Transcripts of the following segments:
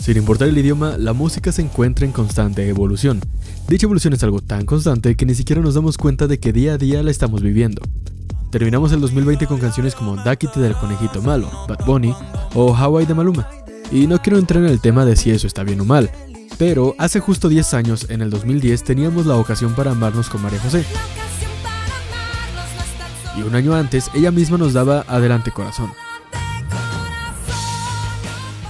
Sin importar el idioma, la música se encuentra en constante evolución. Dicha evolución es algo tan constante que ni siquiera nos damos cuenta de que día a día la estamos viviendo. Terminamos el 2020 con canciones como Duckity del Conejito Malo, Bad Bunny o Hawaii de Maluma. Y no quiero entrar en el tema de si eso está bien o mal, pero hace justo 10 años, en el 2010, teníamos la ocasión para amarnos con María José. Y un año antes, ella misma nos daba Adelante Corazón.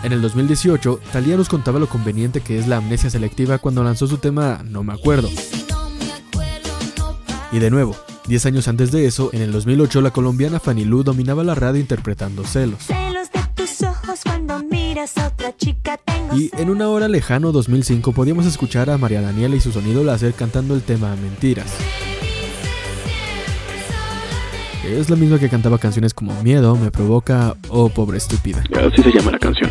En el 2018, Thalía nos contaba lo conveniente que es la amnesia selectiva cuando lanzó su tema No me acuerdo. Y de nuevo, 10 años antes de eso, en el 2008 la colombiana Fanny Lu dominaba la radio interpretando Celos. Y en una hora lejano 2005 podíamos escuchar a María Daniela y su sonido láser cantando el tema Mentiras. Es la misma que cantaba canciones como Miedo, Me Provoca o Pobre Estúpida. Así se llama la canción.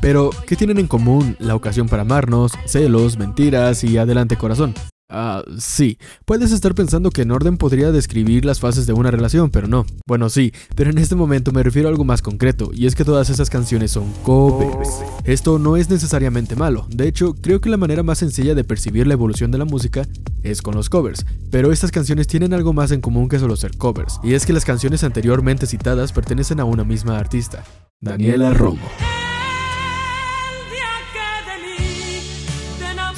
Pero, ¿qué tienen en común la ocasión para amarnos, celos, mentiras y adelante corazón? Ah, sí. Puedes estar pensando que en orden podría describir las fases de una relación, pero no. Bueno, sí, pero en este momento me refiero a algo más concreto, y es que todas esas canciones son covers. Esto no es necesariamente malo, de hecho, creo que la manera más sencilla de percibir la evolución de la música es con los covers, pero estas canciones tienen algo más en común que solo ser covers, y es que las canciones anteriormente citadas pertenecen a una misma artista, Daniela Romo.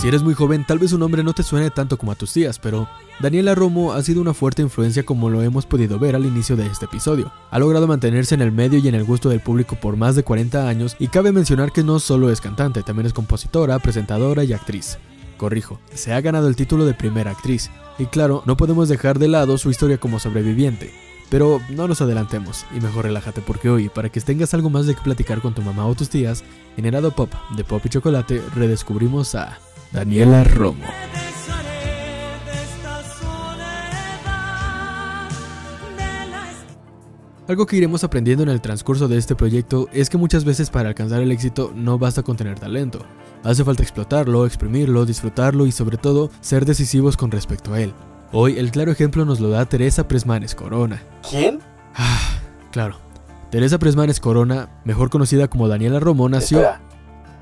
Si eres muy joven, tal vez su nombre no te suene tanto como a tus tías, pero Daniela Romo ha sido una fuerte influencia como lo hemos podido ver al inicio de este episodio. Ha logrado mantenerse en el medio y en el gusto del público por más de 40 años y cabe mencionar que no solo es cantante, también es compositora, presentadora y actriz. Corrijo, se ha ganado el título de primera actriz, y claro, no podemos dejar de lado su historia como sobreviviente. Pero no nos adelantemos y mejor relájate porque hoy, para que tengas algo más de que platicar con tu mamá o tus tías, en Herado Pop de Pop y Chocolate redescubrimos a Daniela Romo. Algo que iremos aprendiendo en el transcurso de este proyecto es que muchas veces para alcanzar el éxito no basta con tener talento. Hace falta explotarlo, exprimirlo, disfrutarlo y sobre todo ser decisivos con respecto a él. Hoy el claro ejemplo nos lo da Teresa Presmanes Corona. ¿Quién? Ah, claro. Teresa Presmanes Corona, mejor conocida como Daniela Romo, nació...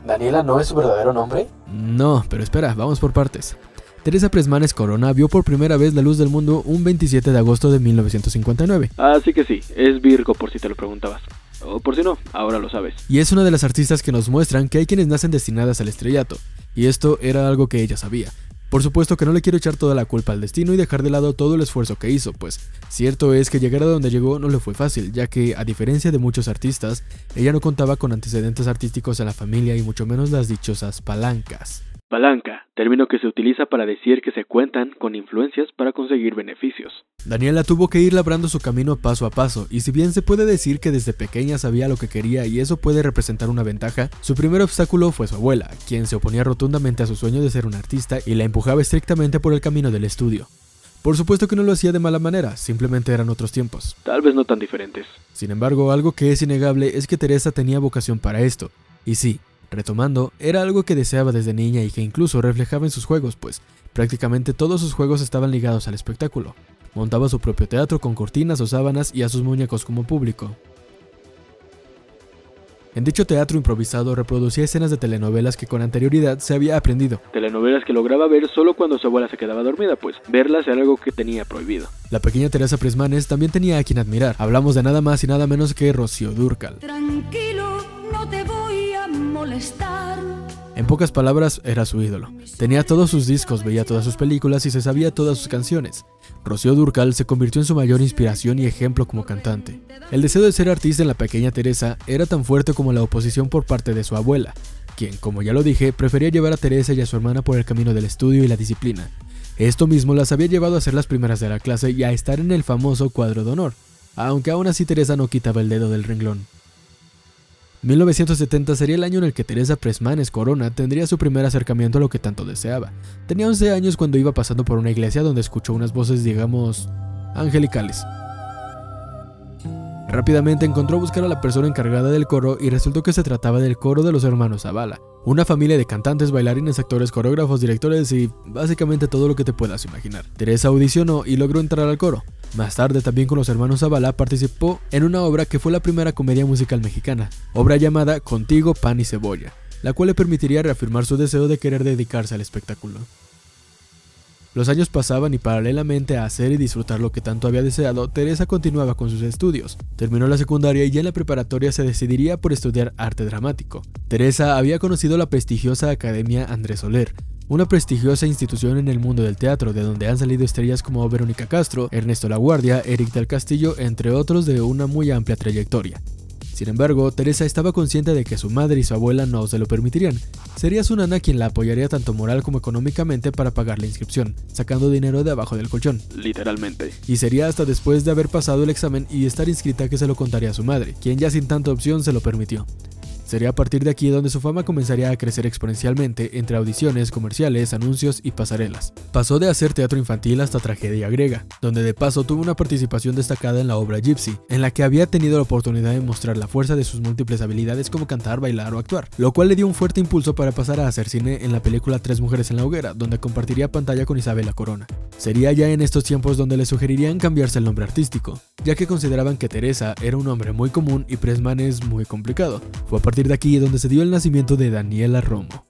¿Daniela no es su verdadero nombre? No, pero espera, vamos por partes. Teresa Presmanes Corona vio por primera vez la luz del mundo un 27 de agosto de 1959. Así que sí, es Virgo por si te lo preguntabas. O por si no, ahora lo sabes. Y es una de las artistas que nos muestran que hay quienes nacen destinadas al estrellato. Y esto era algo que ella sabía. Por supuesto que no le quiero echar toda la culpa al destino y dejar de lado todo el esfuerzo que hizo, pues cierto es que llegar a donde llegó no le fue fácil, ya que, a diferencia de muchos artistas, ella no contaba con antecedentes artísticos en la familia y mucho menos las dichosas palancas. Palanca, término que se utiliza para decir que se cuentan con influencias para conseguir beneficios. Daniela tuvo que ir labrando su camino paso a paso, y si bien se puede decir que desde pequeña sabía lo que quería y eso puede representar una ventaja, su primer obstáculo fue su abuela, quien se oponía rotundamente a su sueño de ser una artista y la empujaba estrictamente por el camino del estudio. Por supuesto que no lo hacía de mala manera, simplemente eran otros tiempos. Tal vez no tan diferentes. Sin embargo, algo que es innegable es que Teresa tenía vocación para esto. Y sí, Retomando, era algo que deseaba desde niña y que incluso reflejaba en sus juegos, pues prácticamente todos sus juegos estaban ligados al espectáculo. Montaba su propio teatro con cortinas o sábanas y a sus muñecos como público. En dicho teatro improvisado reproducía escenas de telenovelas que con anterioridad se había aprendido. Telenovelas que lograba ver solo cuando su abuela se quedaba dormida, pues verlas era algo que tenía prohibido. La pequeña Teresa Prismanes también tenía a quien admirar. Hablamos de nada más y nada menos que Rocío Durcal. Tranquilo, En pocas palabras, era su ídolo. Tenía todos sus discos, veía todas sus películas y se sabía todas sus canciones. Rocío Durcal se convirtió en su mayor inspiración y ejemplo como cantante. El deseo de ser artista en la pequeña Teresa era tan fuerte como la oposición por parte de su abuela, quien, como ya lo dije, prefería llevar a Teresa y a su hermana por el camino del estudio y la disciplina. Esto mismo las había llevado a ser las primeras de la clase y a estar en el famoso cuadro de honor, aunque aún así Teresa no quitaba el dedo del renglón. 1970 sería el año en el que Teresa Presmanes Corona tendría su primer acercamiento a lo que tanto deseaba. Tenía 11 años cuando iba pasando por una iglesia donde escuchó unas voces, digamos, angelicales. Rápidamente encontró a buscar a la persona encargada del coro y resultó que se trataba del coro de los hermanos Zavala. Una familia de cantantes, bailarines, actores, coreógrafos, directores y básicamente todo lo que te puedas imaginar. Teresa audicionó y logró entrar al coro. Más tarde, también con los hermanos Zavala, participó en una obra que fue la primera comedia musical mexicana, obra llamada Contigo, Pan y Cebolla, la cual le permitiría reafirmar su deseo de querer dedicarse al espectáculo. Los años pasaban y paralelamente a hacer y disfrutar lo que tanto había deseado, Teresa continuaba con sus estudios. Terminó la secundaria y ya en la preparatoria se decidiría por estudiar arte dramático. Teresa había conocido la prestigiosa Academia Andrés Soler, una prestigiosa institución en el mundo del teatro, de donde han salido estrellas como Verónica Castro, Ernesto Laguardia, Eric del Castillo, entre otros de una muy amplia trayectoria. Sin embargo, Teresa estaba consciente de que su madre y su abuela no se lo permitirían. Sería su nana quien la apoyaría tanto moral como económicamente para pagar la inscripción, sacando dinero de abajo del colchón. Literalmente. Y sería hasta después de haber pasado el examen y estar inscrita que se lo contaría a su madre, quien ya sin tanta opción se lo permitió. Sería a partir de aquí donde su fama comenzaría a crecer exponencialmente entre audiciones, comerciales, anuncios y pasarelas. Pasó de hacer teatro infantil hasta tragedia griega, donde de paso tuvo una participación destacada en la obra Gypsy, en la que había tenido la oportunidad de mostrar la fuerza de sus múltiples habilidades como cantar, bailar o actuar, lo cual le dio un fuerte impulso para pasar a hacer cine en la película Tres Mujeres en la Hoguera, donde compartiría pantalla con Isabela Corona. Sería ya en estos tiempos donde le sugerirían cambiarse el nombre artístico, ya que consideraban que Teresa era un nombre muy común y Pressman es muy complicado. Fue a partir de aquí donde se dio el nacimiento de Daniela Romo.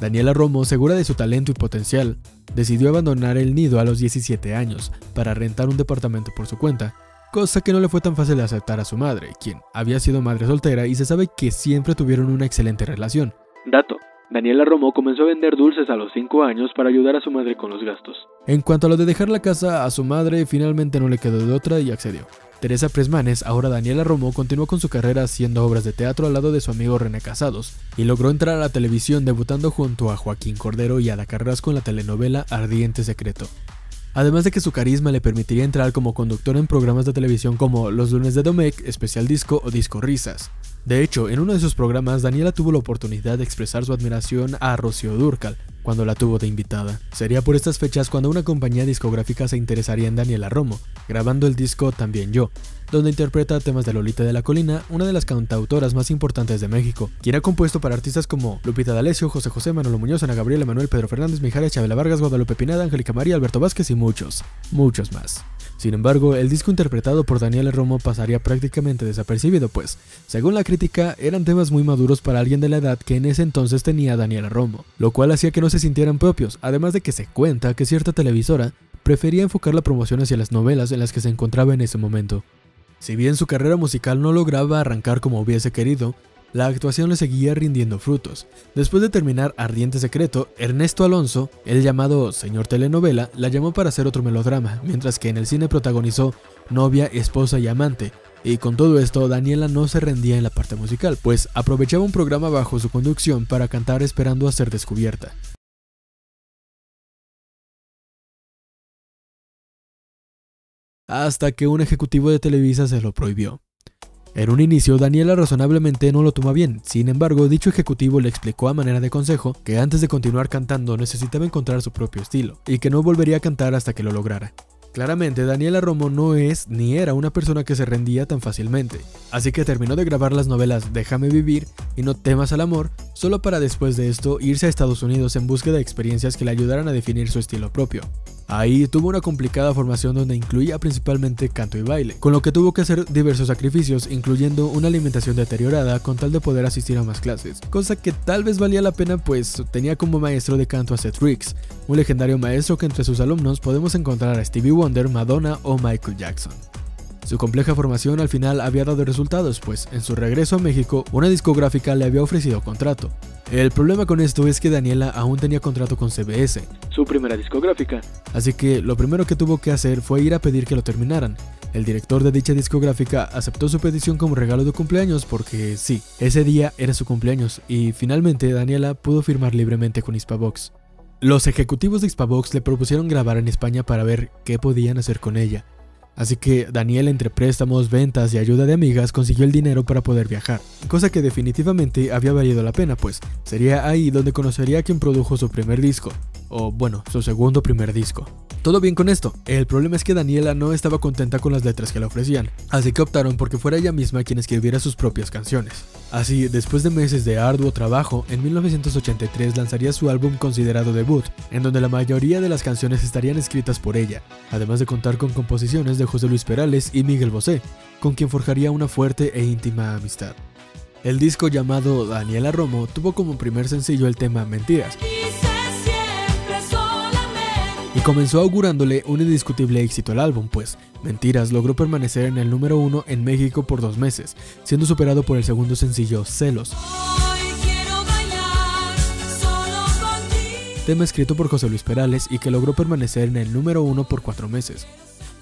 Daniela Romo, segura de su talento y potencial, decidió abandonar el nido a los 17 años para rentar un departamento por su cuenta, cosa que no le fue tan fácil de aceptar a su madre, quien había sido madre soltera y se sabe que siempre tuvieron una excelente relación. Dato. Daniela Romo comenzó a vender dulces a los 5 años para ayudar a su madre con los gastos. En cuanto a lo de dejar la casa a su madre, finalmente no le quedó de otra y accedió. Teresa Presmanes, ahora Daniela Romo, continuó con su carrera haciendo obras de teatro al lado de su amigo René Casados, y logró entrar a la televisión debutando junto a Joaquín Cordero y Ada Carrasco en la telenovela Ardiente Secreto. Además de que su carisma le permitiría entrar como conductor en programas de televisión como Los lunes de Domecq, Especial Disco o Disco Risas. De hecho, en uno de sus programas, Daniela tuvo la oportunidad de expresar su admiración a Rocío Durcal, cuando la tuvo de invitada. Sería por estas fechas cuando una compañía discográfica se interesaría en Daniela Romo, grabando el disco También Yo, donde interpreta temas de Lolita de la Colina, una de las cantautoras más importantes de México, quien ha compuesto para artistas como Lupita D'Alessio, José José, Manolo Muñoz, Ana Gabriela, Manuel, Pedro Fernández, Mijares, Chabela Vargas, Guadalupe Pineda, Angélica María, Alberto Vázquez y muchos, muchos más. Sin embargo, el disco interpretado por Daniela Romo pasaría prácticamente desapercibido, pues, según la crítica, eran temas muy maduros para alguien de la edad que en ese entonces tenía Daniela Romo, lo cual hacía que no se sintieran propios, además de que se cuenta que cierta televisora prefería enfocar la promoción hacia las novelas en las que se encontraba en ese momento. Si bien su carrera musical no lograba arrancar como hubiese querido, la actuación le seguía rindiendo frutos. Después de terminar Ardiente Secreto, Ernesto Alonso, el llamado Señor Telenovela, la llamó para hacer otro melodrama, mientras que en el cine protagonizó Novia, Esposa y Amante. Y con todo esto, Daniela no se rendía en la parte musical, pues aprovechaba un programa bajo su conducción para cantar esperando a ser descubierta. Hasta que un ejecutivo de Televisa se lo prohibió. En un inicio, Daniela razonablemente no lo toma bien, sin embargo, dicho ejecutivo le explicó a manera de consejo que antes de continuar cantando necesitaba encontrar su propio estilo, y que no volvería a cantar hasta que lo lograra. Claramente, Daniela Romo no es ni era una persona que se rendía tan fácilmente, así que terminó de grabar las novelas Déjame vivir y No temas al amor, solo para después de esto irse a Estados Unidos en búsqueda de experiencias que le ayudaran a definir su estilo propio. Ahí tuvo una complicada formación donde incluía principalmente canto y baile, con lo que tuvo que hacer diversos sacrificios, incluyendo una alimentación deteriorada con tal de poder asistir a más clases, cosa que tal vez valía la pena pues tenía como maestro de canto a Seth Riggs, un legendario maestro que entre sus alumnos podemos encontrar a Stevie Wonder, Madonna o Michael Jackson. Su compleja formación al final había dado resultados, pues en su regreso a México una discográfica le había ofrecido contrato. El problema con esto es que Daniela aún tenía contrato con CBS, su primera discográfica, así que lo primero que tuvo que hacer fue ir a pedir que lo terminaran. El director de dicha discográfica aceptó su petición como regalo de cumpleaños porque sí, ese día era su cumpleaños y finalmente Daniela pudo firmar libremente con Hispavox. Los ejecutivos de Hispavox le propusieron grabar en España para ver qué podían hacer con ella, Así que Daniel entre préstamos, ventas y ayuda de amigas consiguió el dinero para poder viajar, cosa que definitivamente había valido la pena pues sería ahí donde conocería a quien produjo su primer disco, o bueno, su segundo primer disco. Todo bien con esto, el problema es que Daniela no estaba contenta con las letras que le ofrecían, así que optaron porque fuera ella misma quien escribiera sus propias canciones. Así, después de meses de arduo trabajo, en 1983 lanzaría su álbum considerado debut, en donde la mayoría de las canciones estarían escritas por ella, además de contar con composiciones de José Luis Perales y Miguel Bosé, con quien forjaría una fuerte e íntima amistad. El disco llamado Daniela Romo tuvo como primer sencillo el tema Mentiras, comenzó augurándole un indiscutible éxito al álbum, pues Mentiras logró permanecer en el número uno en México por dos meses, siendo superado por el segundo sencillo Celos. Tema escrito por José Luis Perales y que logró permanecer en el número uno por cuatro meses.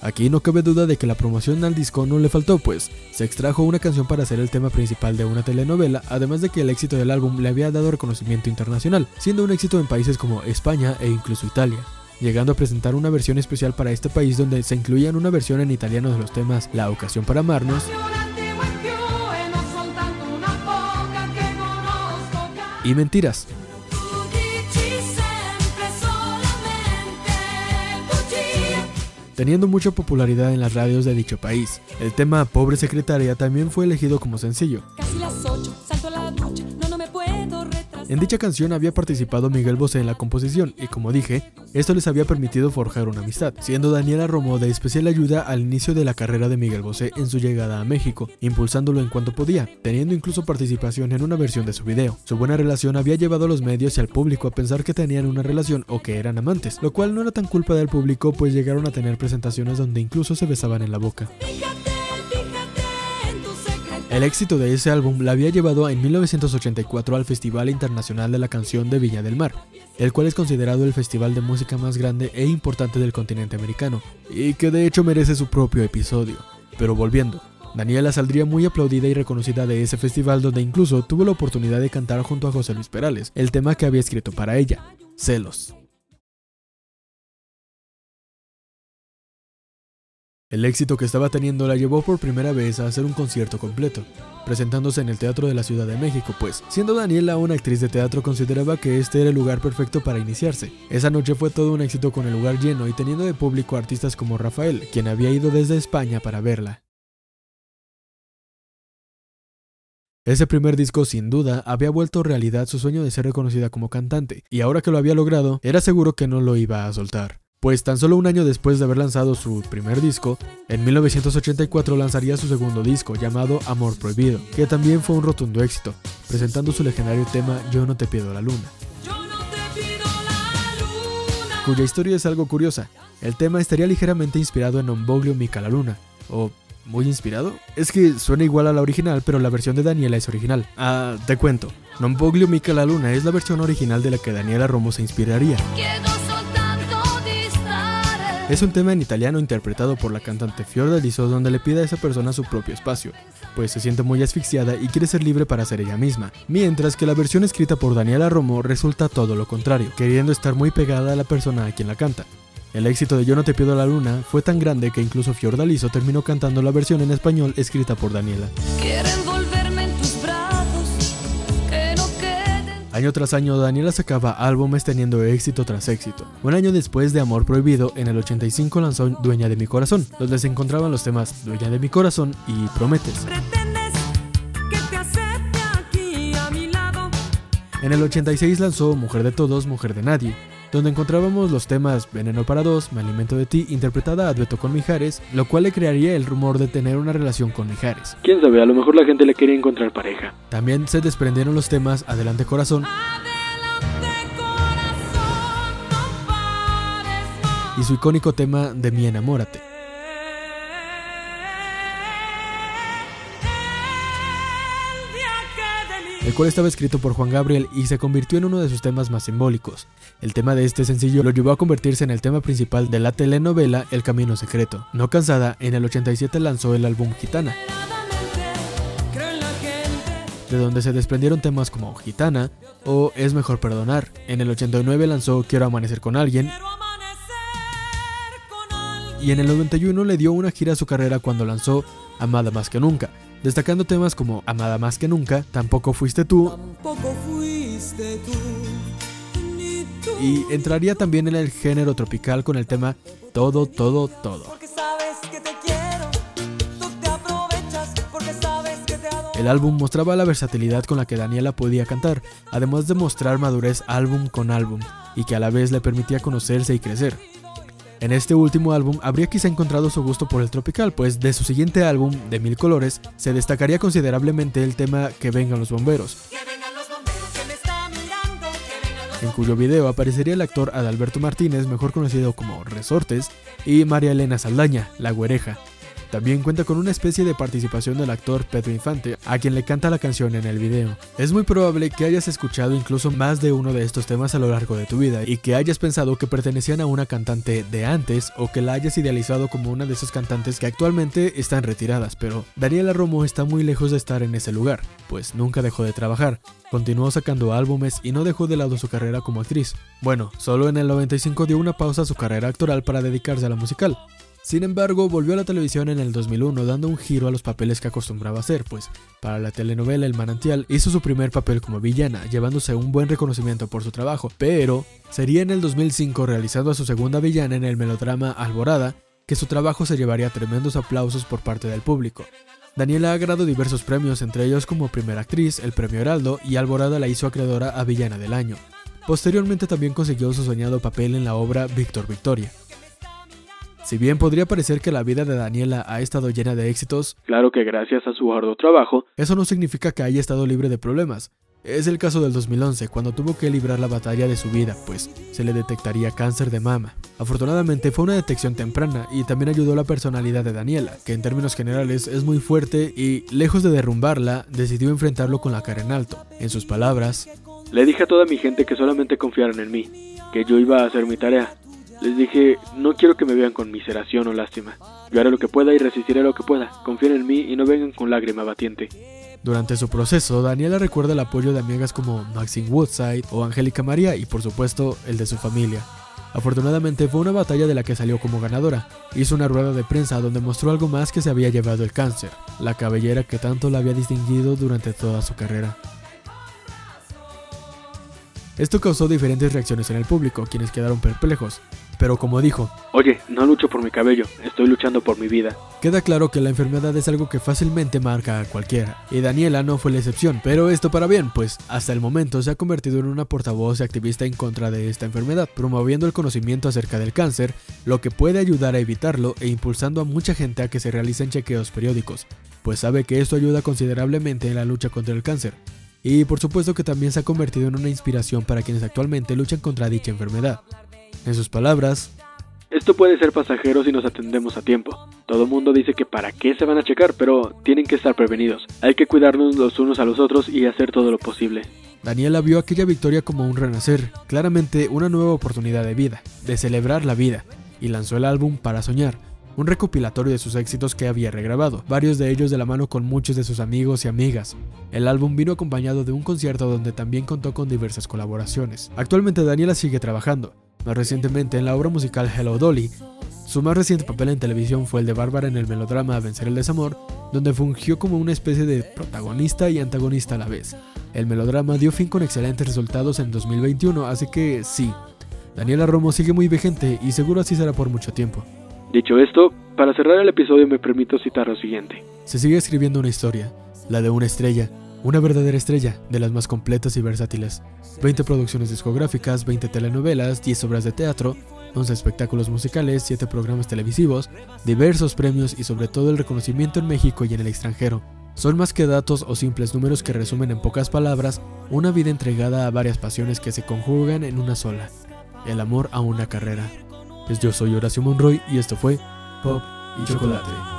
Aquí no cabe duda de que la promoción al disco no le faltó, pues se extrajo una canción para ser el tema principal de una telenovela, además de que el éxito del álbum le había dado reconocimiento internacional, siendo un éxito en países como España e incluso Italia llegando a presentar una versión especial para este país donde se incluían una versión en italiano de los temas La ocasión para amarnos y Mentiras. Teniendo mucha popularidad en las radios de dicho país, el tema Pobre Secretaria también fue elegido como sencillo. En dicha canción había participado Miguel Bosé en la composición y como dije, esto les había permitido forjar una amistad, siendo Daniela Romo de especial ayuda al inicio de la carrera de Miguel Bosé en su llegada a México, impulsándolo en cuanto podía, teniendo incluso participación en una versión de su video. Su buena relación había llevado a los medios y al público a pensar que tenían una relación o que eran amantes, lo cual no era tan culpa del público pues llegaron a tener presentaciones donde incluso se besaban en la boca. El éxito de ese álbum la había llevado en 1984 al Festival Internacional de la Canción de Viña del Mar, el cual es considerado el festival de música más grande e importante del continente americano, y que de hecho merece su propio episodio. Pero volviendo, Daniela saldría muy aplaudida y reconocida de ese festival donde incluso tuvo la oportunidad de cantar junto a José Luis Perales, el tema que había escrito para ella, Celos. El éxito que estaba teniendo la llevó por primera vez a hacer un concierto completo, presentándose en el Teatro de la Ciudad de México, pues, siendo Daniela una actriz de teatro, consideraba que este era el lugar perfecto para iniciarse. Esa noche fue todo un éxito con el lugar lleno y teniendo de público artistas como Rafael, quien había ido desde España para verla. Ese primer disco sin duda había vuelto realidad su sueño de ser reconocida como cantante, y ahora que lo había logrado, era seguro que no lo iba a soltar pues tan solo un año después de haber lanzado su primer disco, en 1984 lanzaría su segundo disco llamado Amor Prohibido, que también fue un rotundo éxito, presentando su legendario tema Yo no te pido la luna. Cuya historia es algo curiosa. El tema estaría ligeramente inspirado en Omboglio Mica la Luna, o muy inspirado. Es que suena igual a la original, pero la versión de Daniela es original. Ah, te cuento. Non Boglio Mica la Luna es la versión original de la que Daniela Romo se inspiraría. Es un tema en italiano interpretado por la cantante Fiordaliso donde le pide a esa persona su propio espacio, pues se siente muy asfixiada y quiere ser libre para ser ella misma, mientras que la versión escrita por Daniela Romo resulta todo lo contrario, queriendo estar muy pegada a la persona a quien la canta. El éxito de Yo no te pido la luna fue tan grande que incluso Fiordaliso terminó cantando la versión en español escrita por Daniela. Año tras año, Daniela sacaba álbumes teniendo éxito tras éxito. Un año después de Amor Prohibido, en el 85 lanzó Dueña de mi Corazón, donde se encontraban los temas Dueña de mi Corazón y Prometes. En el 86 lanzó Mujer de Todos, Mujer de Nadie, donde encontrábamos los temas Veneno para dos, Me alimento de ti, interpretada a dueto con Mijares, lo cual le crearía el rumor de tener una relación con Mijares. Quién sabe, a lo mejor la gente le quería encontrar pareja. También se desprendieron los temas Adelante Corazón. y su icónico tema de Mi Enamórate. El cual estaba escrito por Juan Gabriel y se convirtió en uno de sus temas más simbólicos. El tema de este sencillo lo llevó a convertirse en el tema principal de la telenovela El Camino Secreto. No cansada, en el 87 lanzó el álbum Gitana, de donde se desprendieron temas como Gitana o Es mejor perdonar. En el 89 lanzó Quiero amanecer con alguien. Y en el 91 le dio una gira a su carrera cuando lanzó Amada más que nunca, destacando temas como Amada más que nunca, Tampoco fuiste tú, Tampoco fuiste tú, y entraría también en el género tropical con el tema Todo, Todo, Todo. El álbum mostraba la versatilidad con la que Daniela podía cantar, además de mostrar madurez álbum con álbum, y que a la vez le permitía conocerse y crecer. En este último álbum habría quizá encontrado su gusto por el tropical, pues de su siguiente álbum, de Mil Colores, se destacaría considerablemente el tema Que vengan los bomberos, en cuyo video aparecería el actor Adalberto Martínez, mejor conocido como Resortes, y María Elena Saldaña, la güereja, también cuenta con una especie de participación del actor Pedro Infante, a quien le canta la canción en el video. Es muy probable que hayas escuchado incluso más de uno de estos temas a lo largo de tu vida y que hayas pensado que pertenecían a una cantante de antes o que la hayas idealizado como una de esas cantantes que actualmente están retiradas, pero Daniela Romo está muy lejos de estar en ese lugar, pues nunca dejó de trabajar. Continuó sacando álbumes y no dejó de lado su carrera como actriz. Bueno, solo en el 95 dio una pausa a su carrera actoral para dedicarse a la musical, sin embargo, volvió a la televisión en el 2001 dando un giro a los papeles que acostumbraba hacer, pues para la telenovela El Manantial hizo su primer papel como villana, llevándose un buen reconocimiento por su trabajo, pero sería en el 2005 realizando a su segunda villana en el melodrama Alborada que su trabajo se llevaría tremendos aplausos por parte del público. Daniela ha ganado diversos premios, entre ellos como primera actriz, el premio Heraldo, y Alborada la hizo acreedora a Villana del Año. Posteriormente también consiguió su soñado papel en la obra Víctor Victoria. Si bien podría parecer que la vida de Daniela ha estado llena de éxitos, claro que gracias a su arduo trabajo, eso no significa que haya estado libre de problemas. Es el caso del 2011, cuando tuvo que librar la batalla de su vida, pues se le detectaría cáncer de mama. Afortunadamente fue una detección temprana y también ayudó la personalidad de Daniela, que en términos generales es muy fuerte y, lejos de derrumbarla, decidió enfrentarlo con la cara en alto. En sus palabras, le dije a toda mi gente que solamente confiaran en mí, que yo iba a hacer mi tarea, les dije, no quiero que me vean con miseración o lástima. Yo haré lo que pueda y resistiré lo que pueda. Confíen en mí y no vengan con lágrima batiente. Durante su proceso, Daniela recuerda el apoyo de amigas como Maxine Woodside o Angélica María y por supuesto el de su familia. Afortunadamente fue una batalla de la que salió como ganadora. Hizo una rueda de prensa donde mostró algo más que se había llevado el cáncer, la cabellera que tanto la había distinguido durante toda su carrera. Esto causó diferentes reacciones en el público, quienes quedaron perplejos, pero como dijo, Oye, no lucho por mi cabello, estoy luchando por mi vida. Queda claro que la enfermedad es algo que fácilmente marca a cualquiera, y Daniela no fue la excepción, pero esto para bien, pues hasta el momento se ha convertido en una portavoz y activista en contra de esta enfermedad, promoviendo el conocimiento acerca del cáncer, lo que puede ayudar a evitarlo e impulsando a mucha gente a que se realicen chequeos periódicos, pues sabe que esto ayuda considerablemente en la lucha contra el cáncer. Y por supuesto que también se ha convertido en una inspiración para quienes actualmente luchan contra dicha enfermedad. En sus palabras, esto puede ser pasajero si nos atendemos a tiempo. Todo mundo dice que para qué se van a checar, pero tienen que estar prevenidos. Hay que cuidarnos los unos a los otros y hacer todo lo posible. Daniela vio aquella victoria como un renacer, claramente una nueva oportunidad de vida, de celebrar la vida, y lanzó el álbum Para Soñar, un recopilatorio de sus éxitos que había regrabado, varios de ellos de la mano con muchos de sus amigos y amigas. El álbum vino acompañado de un concierto donde también contó con diversas colaboraciones. Actualmente Daniela sigue trabajando, más recientemente en la obra musical Hello Dolly. Su más reciente papel en televisión fue el de Bárbara en el melodrama Vencer el Desamor, donde fungió como una especie de protagonista y antagonista a la vez. El melodrama dio fin con excelentes resultados en 2021, así que sí, Daniela Romo sigue muy vigente y seguro así será por mucho tiempo. Dicho esto, para cerrar el episodio me permito citar lo siguiente. Se sigue escribiendo una historia, la de una estrella, una verdadera estrella, de las más completas y versátiles. 20 producciones discográficas, 20 telenovelas, 10 obras de teatro, 11 espectáculos musicales, 7 programas televisivos, diversos premios y sobre todo el reconocimiento en México y en el extranjero. Son más que datos o simples números que resumen en pocas palabras una vida entregada a varias pasiones que se conjugan en una sola, el amor a una carrera. Pues yo soy Horacio Monroy y esto fue Pop y Chocolate.